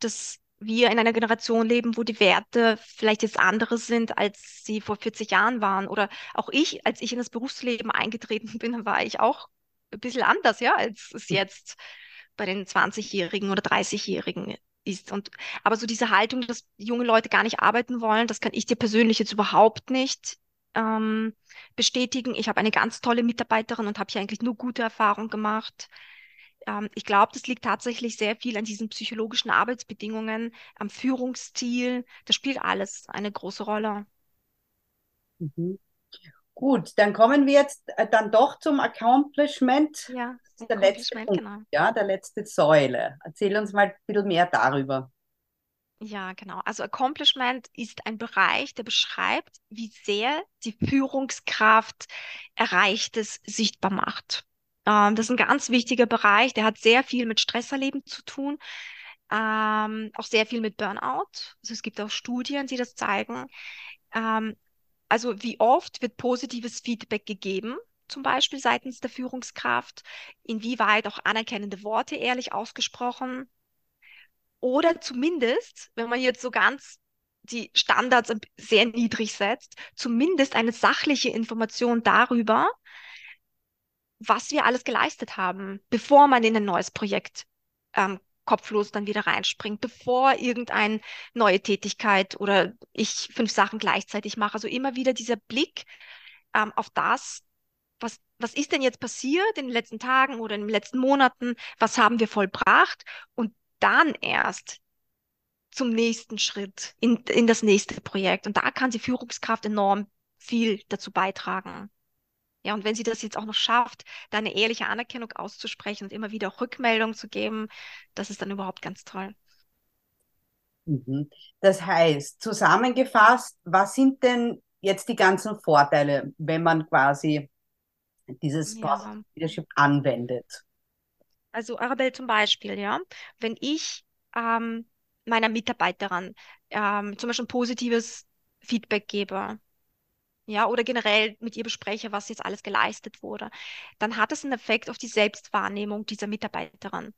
dass wir in einer Generation leben, wo die Werte vielleicht jetzt andere sind, als sie vor 40 Jahren waren. Oder auch ich, als ich in das Berufsleben eingetreten bin, war ich auch ein bisschen anders, ja, als es jetzt bei den 20-Jährigen oder 30-Jährigen ist. Und aber so diese Haltung, dass junge Leute gar nicht arbeiten wollen, das kann ich dir persönlich jetzt überhaupt nicht ähm, bestätigen. Ich habe eine ganz tolle Mitarbeiterin und habe hier eigentlich nur gute Erfahrungen gemacht. Ähm, ich glaube, das liegt tatsächlich sehr viel an diesen psychologischen Arbeitsbedingungen, am Führungsstil. Das spielt alles eine große Rolle. Mhm. Gut, dann kommen wir jetzt äh, dann doch zum Accomplishment. Ja, der letzte Punkt, genau. ja, der letzte Säule. Erzähl uns mal ein bisschen mehr darüber. Ja, genau. Also Accomplishment ist ein Bereich, der beschreibt, wie sehr die Führungskraft Erreichtes sichtbar macht. Ähm, das ist ein ganz wichtiger Bereich, der hat sehr viel mit Stresserleben zu tun, ähm, auch sehr viel mit Burnout. Also es gibt auch Studien, die das zeigen. Ähm, also wie oft wird positives Feedback gegeben, zum Beispiel seitens der Führungskraft? Inwieweit auch anerkennende Worte ehrlich ausgesprochen? Oder zumindest, wenn man jetzt so ganz die Standards sehr niedrig setzt, zumindest eine sachliche Information darüber, was wir alles geleistet haben, bevor man in ein neues Projekt ähm, kopflos dann wieder reinspringt, bevor irgendeine neue Tätigkeit oder ich fünf Sachen gleichzeitig mache. Also immer wieder dieser Blick ähm, auf das, was, was ist denn jetzt passiert in den letzten Tagen oder in den letzten Monaten, was haben wir vollbracht und dann erst zum nächsten Schritt, in, in das nächste Projekt. Und da kann die Führungskraft enorm viel dazu beitragen. Ja, und wenn sie das jetzt auch noch schafft, da eine ehrliche Anerkennung auszusprechen und immer wieder Rückmeldung zu geben, das ist dann überhaupt ganz toll. Mhm. Das heißt, zusammengefasst, was sind denn jetzt die ganzen Vorteile, wenn man quasi dieses ja. Leadership anwendet? Also Arabelle zum Beispiel, ja, wenn ich ähm, meiner Mitarbeiterin ähm, zum Beispiel ein positives Feedback gebe, ja, oder generell mit ihr bespreche, was jetzt alles geleistet wurde, dann hat es einen Effekt auf die Selbstwahrnehmung dieser Mitarbeiterin.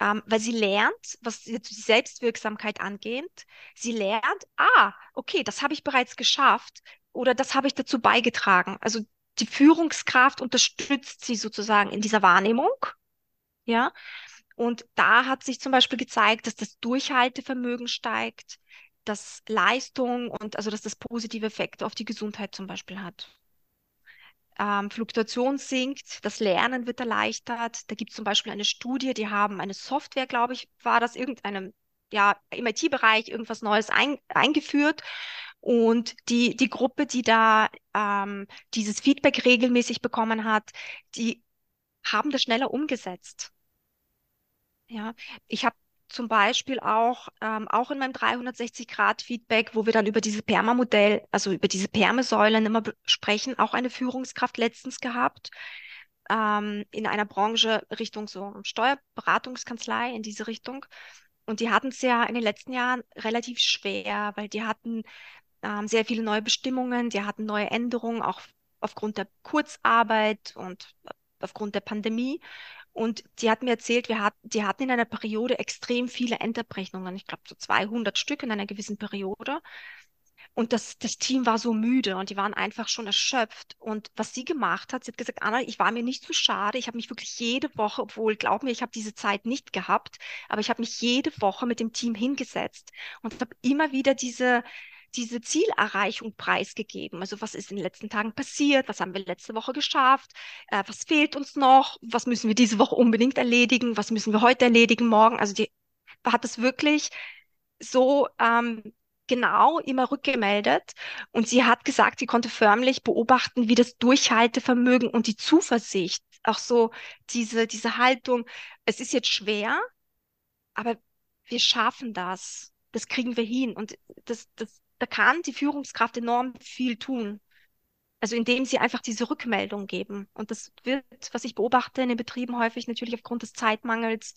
Ähm, weil sie lernt, was die Selbstwirksamkeit angeht, sie lernt, ah, okay, das habe ich bereits geschafft oder das habe ich dazu beigetragen. Also die Führungskraft unterstützt sie sozusagen in dieser Wahrnehmung. Ja. Und da hat sich zum Beispiel gezeigt, dass das Durchhaltevermögen steigt, dass Leistung und also dass das positive Effekte auf die Gesundheit zum Beispiel hat. Ähm, Fluktuation sinkt, das Lernen wird erleichtert. Da gibt es zum Beispiel eine Studie, die haben eine Software, glaube ich, war das irgendeinem, ja, im IT-Bereich irgendwas Neues ein, eingeführt. Und die, die Gruppe, die da ähm, dieses Feedback regelmäßig bekommen hat, die haben das schneller umgesetzt. Ja, ich habe zum Beispiel auch, ähm, auch in meinem 360-Grad-Feedback, wo wir dann über dieses Perma-Modell, also über diese Permesäulen immer sprechen, auch eine Führungskraft letztens gehabt, ähm, in einer Branche Richtung so Steuerberatungskanzlei in diese Richtung. Und die hatten es ja in den letzten Jahren relativ schwer, weil die hatten ähm, sehr viele neue Bestimmungen, die hatten neue Änderungen, auch aufgrund der Kurzarbeit und aufgrund der Pandemie. Und die hat mir erzählt, wir hat, die hatten in einer Periode extrem viele Endabrechnungen. Ich glaube, so 200 Stück in einer gewissen Periode. Und das, das Team war so müde und die waren einfach schon erschöpft. Und was sie gemacht hat, sie hat gesagt, Anna, ich war mir nicht zu schade. Ich habe mich wirklich jede Woche, obwohl, glaub mir, ich habe diese Zeit nicht gehabt, aber ich habe mich jede Woche mit dem Team hingesetzt und habe immer wieder diese, diese Zielerreichung preisgegeben. Also was ist in den letzten Tagen passiert? Was haben wir letzte Woche geschafft? Äh, was fehlt uns noch? Was müssen wir diese Woche unbedingt erledigen? Was müssen wir heute erledigen, morgen? Also die hat es wirklich so ähm, genau immer rückgemeldet. Und sie hat gesagt, sie konnte förmlich beobachten, wie das Durchhaltevermögen und die Zuversicht, auch so diese, diese Haltung, es ist jetzt schwer, aber wir schaffen das. Das kriegen wir hin. Und das, das, da kann die Führungskraft enorm viel tun. Also indem sie einfach diese Rückmeldung geben. Und das wird, was ich beobachte in den Betrieben häufig natürlich aufgrund des Zeitmangels,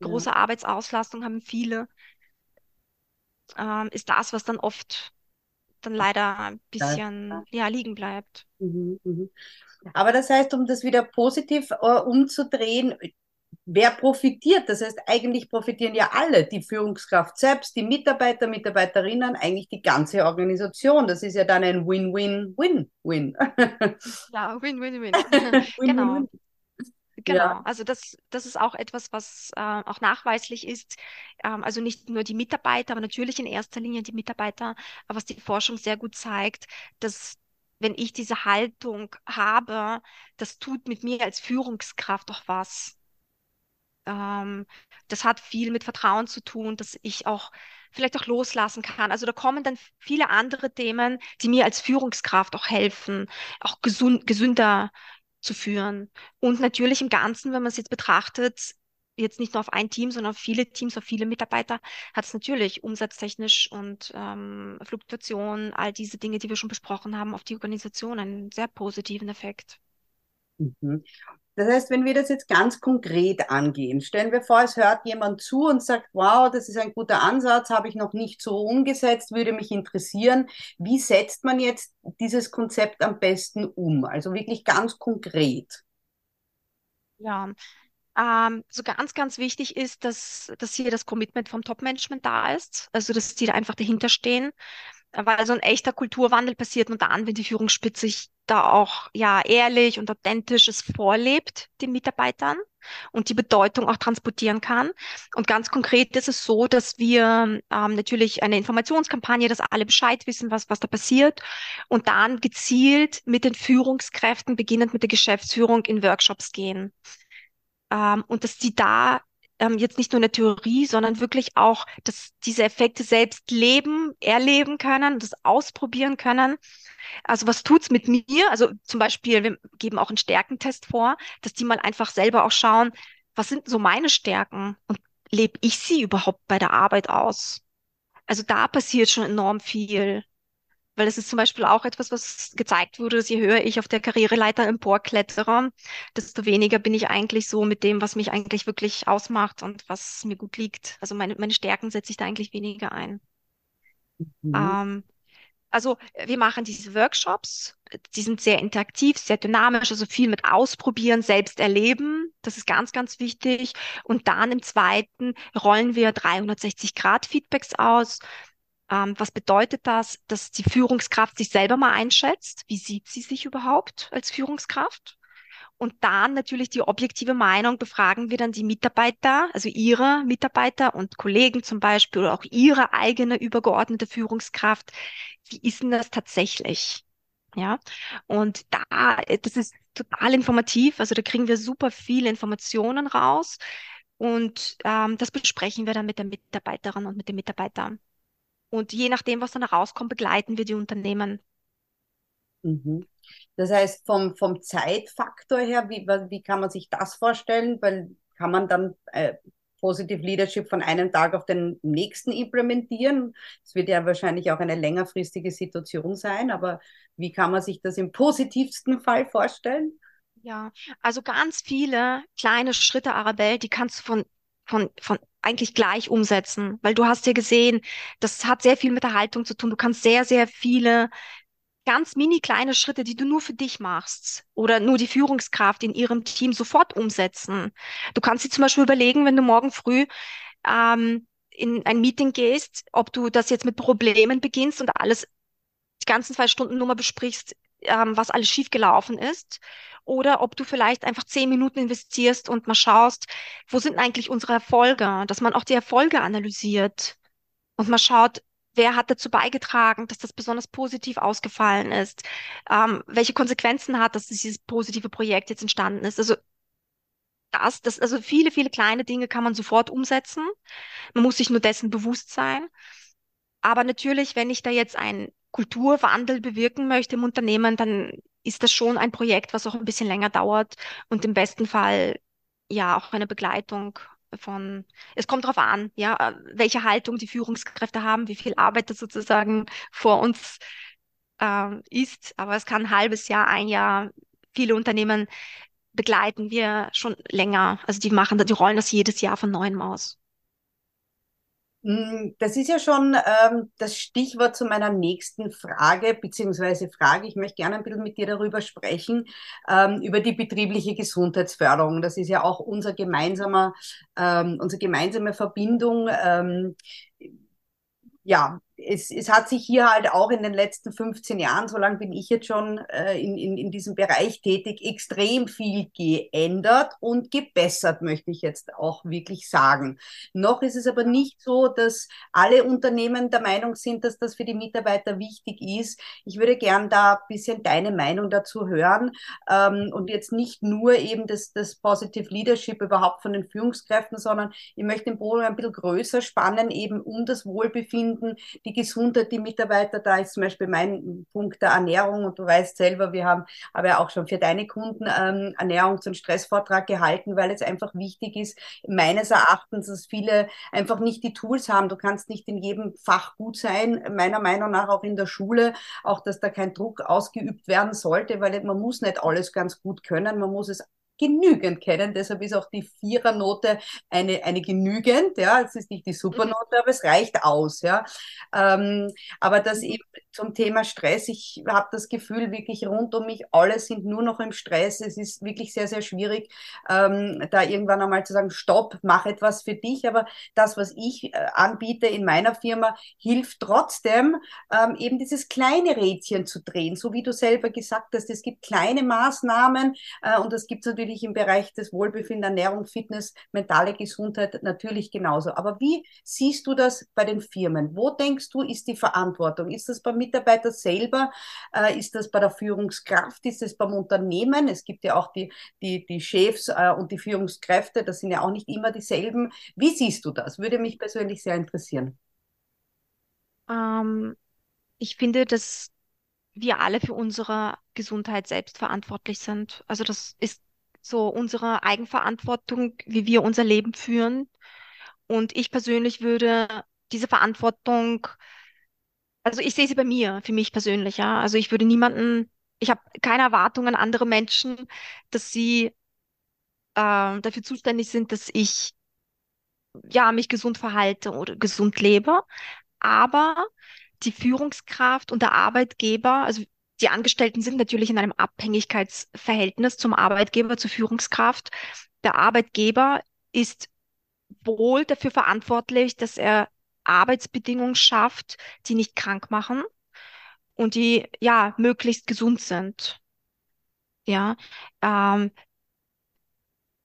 große ja. Arbeitsauslastung haben viele, ähm, ist das, was dann oft dann leider ein bisschen ja, ja liegen bleibt. Mhm, mhm. Aber das heißt, um das wieder positiv äh, umzudrehen, wer profitiert? Das heißt, eigentlich profitieren ja alle, die Führungskraft selbst, die Mitarbeiter, Mitarbeiterinnen, eigentlich die ganze Organisation. Das ist ja dann ein Win-Win-Win-Win. Ja, Win-Win-Win. genau. Genau, ja. also das, das ist auch etwas, was äh, auch nachweislich ist. Ähm, also nicht nur die Mitarbeiter, aber natürlich in erster Linie die Mitarbeiter, aber was die Forschung sehr gut zeigt, dass wenn ich diese Haltung habe, das tut mit mir als Führungskraft auch was. Ähm, das hat viel mit Vertrauen zu tun, dass ich auch vielleicht auch loslassen kann. Also da kommen dann viele andere Themen, die mir als Führungskraft auch helfen, auch gesund, gesünder zu führen. Und natürlich im Ganzen, wenn man es jetzt betrachtet, jetzt nicht nur auf ein Team, sondern auf viele Teams, auf viele Mitarbeiter, hat es natürlich umsatztechnisch und ähm, Fluktuation, all diese Dinge, die wir schon besprochen haben, auf die Organisation einen sehr positiven Effekt. Mhm. Das heißt, wenn wir das jetzt ganz konkret angehen, stellen wir vor, es hört jemand zu und sagt, wow, das ist ein guter Ansatz, habe ich noch nicht so umgesetzt, würde mich interessieren. Wie setzt man jetzt dieses Konzept am besten um? Also wirklich ganz konkret. Ja, Ähm, so ganz, ganz wichtig ist, dass, dass hier das Commitment vom Top-Management da ist, also dass die da einfach dahinter stehen, weil so ein echter Kulturwandel passiert nur dann, wenn die Führungsspitze sich da auch ja ehrlich und authentisch es vorlebt den Mitarbeitern und die Bedeutung auch transportieren kann. Und ganz konkret ist es so, dass wir ähm, natürlich eine Informationskampagne, dass alle Bescheid wissen, was, was da passiert und dann gezielt mit den Führungskräften, beginnend mit der Geschäftsführung, in Workshops gehen. Ähm, und dass die da ähm, jetzt nicht nur in der Theorie, sondern wirklich auch, dass diese Effekte selbst leben, erleben können, das ausprobieren können. Also was tut's mit mir? Also zum Beispiel, wir geben auch einen Stärkentest vor, dass die mal einfach selber auch schauen, was sind so meine Stärken und lebe ich sie überhaupt bei der Arbeit aus? Also da passiert schon enorm viel. Weil es ist zum Beispiel auch etwas, was gezeigt wurde, dass je höher ich auf der Karriereleiter emporklettere, desto weniger bin ich eigentlich so mit dem, was mich eigentlich wirklich ausmacht und was mir gut liegt. Also meine, meine Stärken setze ich da eigentlich weniger ein. Mhm. Ähm, also wir machen diese Workshops, die sind sehr interaktiv, sehr dynamisch, also viel mit Ausprobieren, selbst erleben. Das ist ganz, ganz wichtig. Und dann im zweiten rollen wir 360-Grad-Feedbacks aus. Ähm, was bedeutet das? Dass die Führungskraft sich selber mal einschätzt. Wie sieht sie sich überhaupt als Führungskraft? Und dann natürlich die objektive Meinung befragen wir dann die Mitarbeiter, also ihre Mitarbeiter und Kollegen zum Beispiel oder auch ihre eigene übergeordnete Führungskraft. Wie ist denn das tatsächlich? Ja, und da, das ist total informativ. Also da kriegen wir super viele Informationen raus. Und ähm, das besprechen wir dann mit der Mitarbeiterin und mit den Mitarbeitern. Und je nachdem, was dann herauskommt, begleiten wir die Unternehmen. Mhm. Das heißt, vom, vom Zeitfaktor her, wie, wie kann man sich das vorstellen? Weil kann man dann äh, Positive Leadership von einem Tag auf den nächsten implementieren? Es wird ja wahrscheinlich auch eine längerfristige Situation sein, aber wie kann man sich das im positivsten Fall vorstellen? Ja, also ganz viele kleine Schritte, Arabelle, die kannst du von, von, von eigentlich gleich umsetzen, weil du hast ja gesehen, das hat sehr viel mit der Haltung zu tun. Du kannst sehr, sehr viele ganz mini kleine Schritte, die du nur für dich machst oder nur die Führungskraft in ihrem Team sofort umsetzen. Du kannst dir zum Beispiel überlegen, wenn du morgen früh ähm, in ein Meeting gehst, ob du das jetzt mit Problemen beginnst und alles die ganzen zwei Stunden nur mal besprichst, ähm, was alles schiefgelaufen ist, oder ob du vielleicht einfach zehn Minuten investierst und mal schaust, wo sind eigentlich unsere Erfolge, dass man auch die Erfolge analysiert und mal schaut, wer hat dazu beigetragen, dass das besonders positiv ausgefallen ist, ähm, welche Konsequenzen hat, dass dieses positive Projekt jetzt entstanden ist. Also das, das, also viele, viele kleine Dinge kann man sofort umsetzen. Man muss sich nur dessen bewusst sein. Aber natürlich, wenn ich da jetzt einen Kulturwandel bewirken möchte im Unternehmen, dann ist das schon ein Projekt, was auch ein bisschen länger dauert und im besten Fall ja auch eine Begleitung von, es kommt darauf an, ja, welche Haltung die Führungskräfte haben, wie viel Arbeit das sozusagen vor uns äh, ist. Aber es kann ein halbes Jahr, ein Jahr, viele Unternehmen begleiten wir schon länger. Also die machen, die rollen das jedes Jahr von neuem aus. Mm, das ist ja schon ähm, das Stichwort zu meiner nächsten Frage, beziehungsweise Frage. Ich möchte gerne ein bisschen mit dir darüber sprechen, ähm, über die betriebliche Gesundheitsförderung. Das ist ja auch unser gemeinsamer, ähm, unsere gemeinsame Verbindung. Ähm, ja, es, es hat sich hier halt auch in den letzten 15 Jahren, so lange bin ich jetzt schon äh, in, in, in diesem Bereich tätig, extrem viel geändert und gebessert, möchte ich jetzt auch wirklich sagen. Noch ist es aber nicht so, dass alle Unternehmen der Meinung sind, dass das für die Mitarbeiter wichtig ist. Ich würde gern da ein bisschen deine Meinung dazu hören ähm, und jetzt nicht nur eben das, das Positive Leadership überhaupt von den Führungskräften, sondern ich möchte den Bogen ein bisschen größer spannen, eben um das Wohlbefinden, die die Gesundheit, die Mitarbeiter, da ist zum Beispiel mein Punkt der Ernährung und du weißt selber, wir haben aber auch schon für deine Kunden ähm, Ernährungs- und Stressvortrag gehalten, weil es einfach wichtig ist, meines Erachtens, dass viele einfach nicht die Tools haben. Du kannst nicht in jedem Fach gut sein, meiner Meinung nach auch in der Schule, auch dass da kein Druck ausgeübt werden sollte, weil man muss nicht alles ganz gut können, man muss es genügend kennen. Deshalb ist auch die Vierernote eine, eine genügend. Ja, es ist nicht die Supernote, aber es reicht aus. Ja, ähm, aber dass eben zum Thema Stress. Ich habe das Gefühl, wirklich rund um mich, alle sind nur noch im Stress. Es ist wirklich sehr, sehr schwierig, ähm, da irgendwann einmal zu sagen, stopp, mach etwas für dich. Aber das, was ich äh, anbiete in meiner Firma, hilft trotzdem, ähm, eben dieses kleine Rädchen zu drehen, so wie du selber gesagt hast. Es gibt kleine Maßnahmen äh, und das gibt es natürlich im Bereich des Wohlbefinden, Ernährung, Fitness, mentale Gesundheit natürlich genauso. Aber wie siehst du das bei den Firmen? Wo denkst du, ist die Verantwortung? Ist das beim Mitarbeiter selber? Äh, ist das bei der Führungskraft? Ist es beim Unternehmen? Es gibt ja auch die, die, die Chefs äh, und die Führungskräfte, das sind ja auch nicht immer dieselben. Wie siehst du das? Würde mich persönlich sehr interessieren. Ähm, ich finde, dass wir alle für unsere Gesundheit selbst verantwortlich sind. Also das ist so unsere Eigenverantwortung, wie wir unser Leben führen. Und ich persönlich würde diese Verantwortung, also ich sehe sie bei mir, für mich persönlich, ja. Also ich würde niemanden, ich habe keine Erwartung an andere Menschen, dass sie äh, dafür zuständig sind, dass ich ja mich gesund verhalte oder gesund lebe. Aber die Führungskraft und der Arbeitgeber, also die Angestellten sind natürlich in einem Abhängigkeitsverhältnis zum Arbeitgeber, zur Führungskraft. Der Arbeitgeber ist wohl dafür verantwortlich, dass er Arbeitsbedingungen schafft, die nicht krank machen und die ja möglichst gesund sind. Ja, ähm,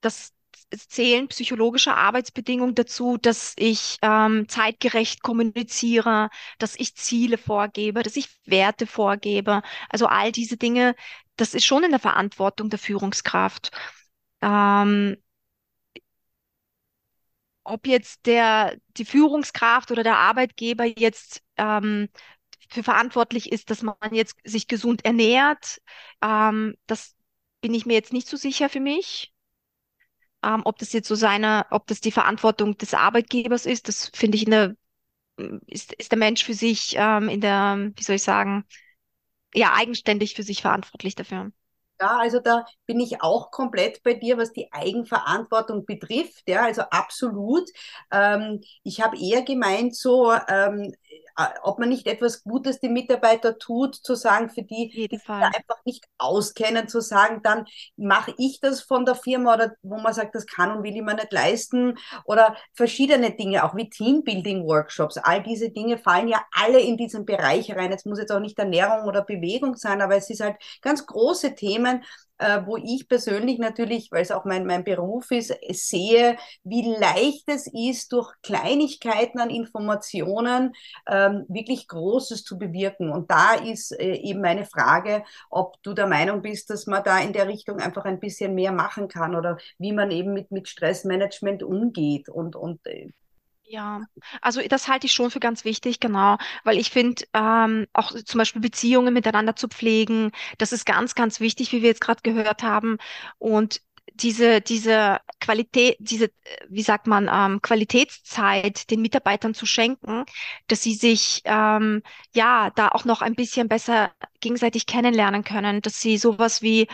das zählen psychologische Arbeitsbedingungen dazu, dass ich ähm, zeitgerecht kommuniziere, dass ich Ziele vorgebe, dass ich Werte vorgebe. Also all diese Dinge, das ist schon in der Verantwortung der Führungskraft. Ähm, ob jetzt der, die Führungskraft oder der Arbeitgeber jetzt ähm, für verantwortlich ist, dass man jetzt sich gesund ernährt, ähm, das bin ich mir jetzt nicht so sicher für mich. Ähm, ob das jetzt so seine, ob das die Verantwortung des Arbeitgebers ist, das finde ich eine, ist, ist der Mensch für sich ähm, in der, wie soll ich sagen, ja, eigenständig für sich verantwortlich dafür. Ja, also da bin ich auch komplett bei dir, was die Eigenverantwortung betrifft. Ja, also absolut. Ähm, ich habe eher gemeint, so ähm, äh, ob man nicht etwas Gutes den Mitarbeiter tut, zu sagen, für die, die sich einfach nicht auskennen, zu sagen, dann mache ich das von der Firma oder wo man sagt, das kann und will ich mir nicht leisten oder verschiedene Dinge, auch wie Teambuilding-Workshops. All diese Dinge fallen ja alle in diesen Bereich rein. Es muss jetzt auch nicht Ernährung oder Bewegung sein, aber es ist halt ganz große Themen, äh, wo ich persönlich natürlich, weil es auch mein, mein Beruf ist, sehe, wie leicht es ist, durch Kleinigkeiten an Informationen ähm, wirklich Großes zu bewirken. Und da ist äh, eben meine Frage, ob du der Meinung bist, dass man da in der Richtung einfach ein bisschen mehr machen kann oder wie man eben mit, mit Stressmanagement umgeht und, und äh, ja, also das halte ich schon für ganz wichtig, genau, weil ich finde, ähm, auch zum Beispiel Beziehungen miteinander zu pflegen, das ist ganz, ganz wichtig, wie wir jetzt gerade gehört haben. Und diese, diese Qualität, diese, wie sagt man, ähm, Qualitätszeit den Mitarbeitern zu schenken, dass sie sich ähm, ja da auch noch ein bisschen besser gegenseitig kennenlernen können, dass sie sowas wie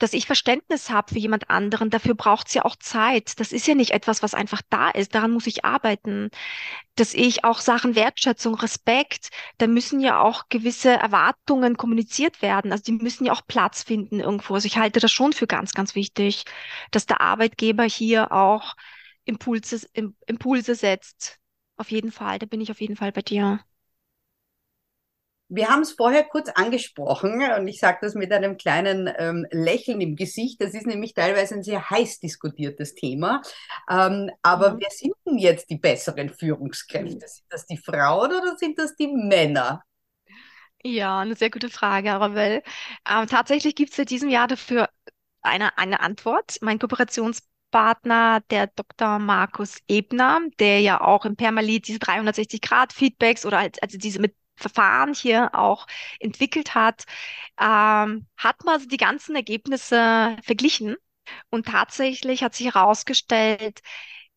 dass ich Verständnis habe für jemand anderen, dafür braucht es ja auch Zeit. Das ist ja nicht etwas, was einfach da ist. Daran muss ich arbeiten. Dass ich auch Sachen Wertschätzung, Respekt, da müssen ja auch gewisse Erwartungen kommuniziert werden. Also die müssen ja auch Platz finden irgendwo. Also ich halte das schon für ganz, ganz wichtig, dass der Arbeitgeber hier auch Impulse, Impulse setzt. Auf jeden Fall, da bin ich auf jeden Fall bei dir. Wir haben es vorher kurz angesprochen und ich sage das mit einem kleinen ähm, Lächeln im Gesicht. Das ist nämlich teilweise ein sehr heiß diskutiertes Thema. Ähm, aber mhm. wer sind denn jetzt die besseren Führungskräfte? Sind das die Frauen oder sind das die Männer? Ja, eine sehr gute Frage, Arabelle. Ähm, tatsächlich gibt es in diesem Jahr dafür eine, eine Antwort. Mein Kooperationspartner, der Dr. Markus Ebner, der ja auch im Permalit diese 360-Grad-Feedbacks oder also diese mit Verfahren hier auch entwickelt hat, ähm, hat man also die ganzen Ergebnisse verglichen und tatsächlich hat sich herausgestellt,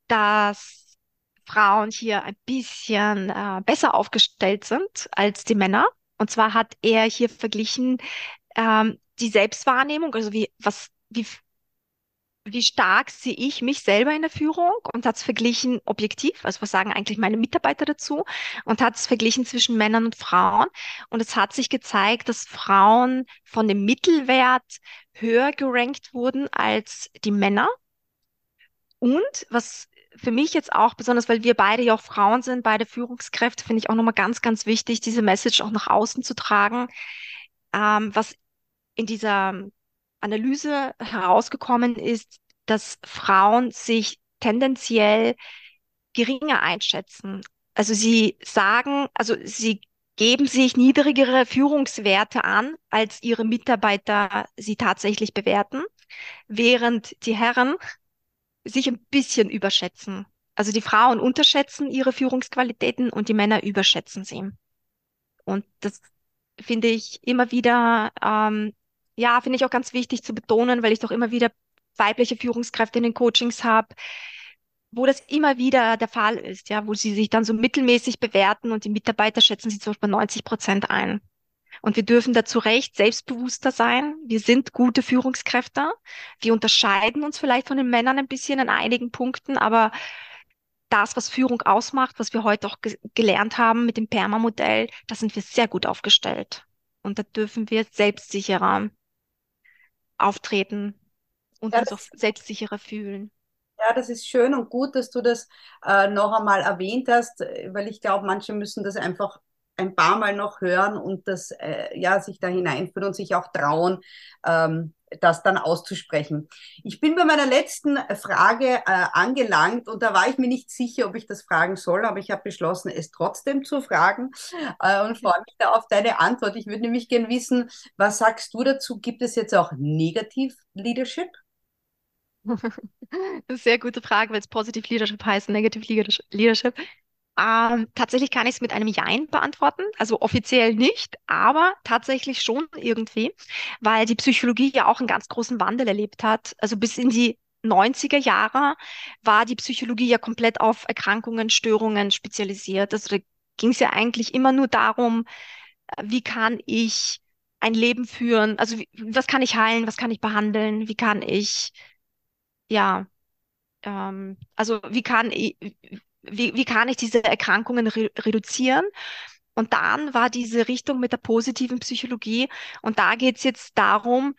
dass Frauen hier ein bisschen äh, besser aufgestellt sind als die Männer. Und zwar hat er hier verglichen ähm, die Selbstwahrnehmung, also wie was wie wie stark sehe ich mich selber in der Führung und hat es verglichen objektiv, also was sagen eigentlich meine Mitarbeiter dazu und hat es verglichen zwischen Männern und Frauen. Und es hat sich gezeigt, dass Frauen von dem Mittelwert höher gerankt wurden als die Männer. Und was für mich jetzt auch besonders, weil wir beide ja auch Frauen sind, beide Führungskräfte, finde ich auch nochmal ganz, ganz wichtig, diese Message auch nach außen zu tragen. Ähm, was in dieser Analyse herausgekommen ist, dass Frauen sich tendenziell geringer einschätzen. Also sie sagen, also sie geben sich niedrigere Führungswerte an, als ihre Mitarbeiter sie tatsächlich bewerten, während die Herren sich ein bisschen überschätzen. Also die Frauen unterschätzen ihre Führungsqualitäten und die Männer überschätzen sie. Und das finde ich immer wieder, ähm, ja, finde ich auch ganz wichtig zu betonen, weil ich doch immer wieder weibliche Führungskräfte in den Coachings habe, wo das immer wieder der Fall ist, ja, wo sie sich dann so mittelmäßig bewerten und die Mitarbeiter schätzen sie zum Beispiel 90 Prozent ein. Und wir dürfen da zu Recht selbstbewusster sein. Wir sind gute Führungskräfte. Wir unterscheiden uns vielleicht von den Männern ein bisschen an einigen Punkten, aber das, was Führung ausmacht, was wir heute auch ge gelernt haben mit dem PERMA-Modell, da sind wir sehr gut aufgestellt. Und da dürfen wir selbstsicherer auftreten und ja, uns auch selbstsicherer fühlen. Ja, das ist schön und gut, dass du das äh, noch einmal erwähnt hast, weil ich glaube, manche müssen das einfach ein paar Mal noch hören und das, äh, ja, sich da hineinführen und sich auch trauen, ähm, das dann auszusprechen. Ich bin bei meiner letzten Frage äh, angelangt und da war ich mir nicht sicher, ob ich das fragen soll, aber ich habe beschlossen, es trotzdem zu fragen äh, und freue mich da auf deine Antwort. Ich würde nämlich gerne wissen, was sagst du dazu? Gibt es jetzt auch Negativ Leadership? Sehr gute Frage, weil es Positive Leadership heißt, Negative Leadership. Ähm, tatsächlich kann ich es mit einem Jein beantworten, also offiziell nicht, aber tatsächlich schon irgendwie, weil die Psychologie ja auch einen ganz großen Wandel erlebt hat. Also bis in die 90er Jahre war die Psychologie ja komplett auf Erkrankungen, Störungen spezialisiert. Also da ging es ja eigentlich immer nur darum, äh, wie kann ich ein Leben führen, also wie, was kann ich heilen, was kann ich behandeln, wie kann ich, ja, ähm, also wie kann ich, wie, wie kann ich diese Erkrankungen re reduzieren? Und dann war diese Richtung mit der positiven Psychologie. Und da geht es jetzt darum,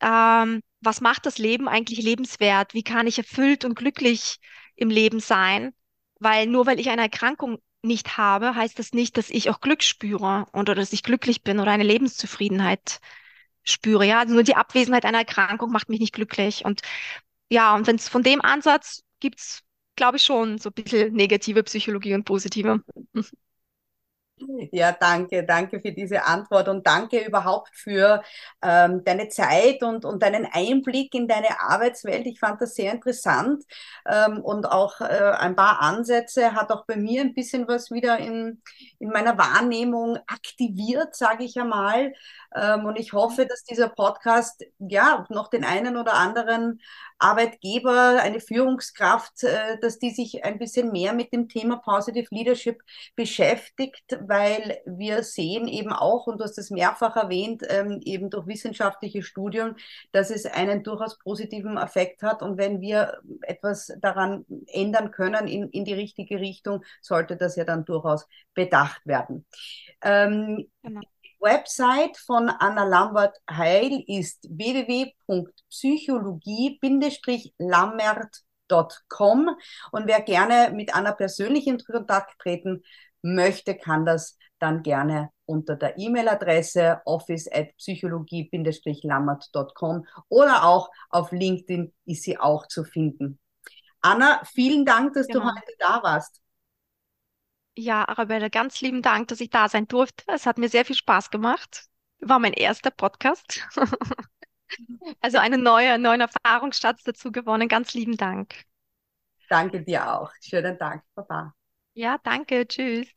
ähm, was macht das Leben eigentlich lebenswert? Wie kann ich erfüllt und glücklich im Leben sein? Weil nur weil ich eine Erkrankung nicht habe, heißt das nicht, dass ich auch Glück spüre oder dass ich glücklich bin oder eine Lebenszufriedenheit spüre. Ja, also nur die Abwesenheit einer Erkrankung macht mich nicht glücklich. Und ja, und wenn es von dem Ansatz gibt's glaube ich schon, so ein bisschen negative Psychologie und positive. Ja, danke, danke für diese Antwort und danke überhaupt für ähm, deine Zeit und, und deinen Einblick in deine Arbeitswelt. Ich fand das sehr interessant ähm, und auch äh, ein paar Ansätze hat auch bei mir ein bisschen was wieder in, in meiner Wahrnehmung aktiviert, sage ich einmal. Ähm, und ich hoffe, dass dieser Podcast ja noch den einen oder anderen Arbeitgeber, eine Führungskraft, äh, dass die sich ein bisschen mehr mit dem Thema Positive Leadership beschäftigt, weil wir sehen eben auch, und du hast es mehrfach erwähnt, ähm, eben durch wissenschaftliche Studien, dass es einen durchaus positiven Effekt hat. Und wenn wir etwas daran ändern können in, in die richtige Richtung, sollte das ja dann durchaus bedacht werden. Ähm, genau. Website von Anna Lambert Heil ist www.psychologie-lammert.com und wer gerne mit Anna persönlich in Kontakt treten möchte, kann das dann gerne unter der E-Mail-Adresse office at psychologie-lammert.com oder auch auf LinkedIn ist sie auch zu finden. Anna, vielen Dank, dass genau. du heute da warst. Ja, Arabella, ganz lieben Dank, dass ich da sein durfte. Es hat mir sehr viel Spaß gemacht. War mein erster Podcast. also eine neue, neuen Erfahrungsschatz dazu gewonnen. Ganz lieben Dank. Danke dir auch. Schönen Dank. Baba. Ja, danke. Tschüss.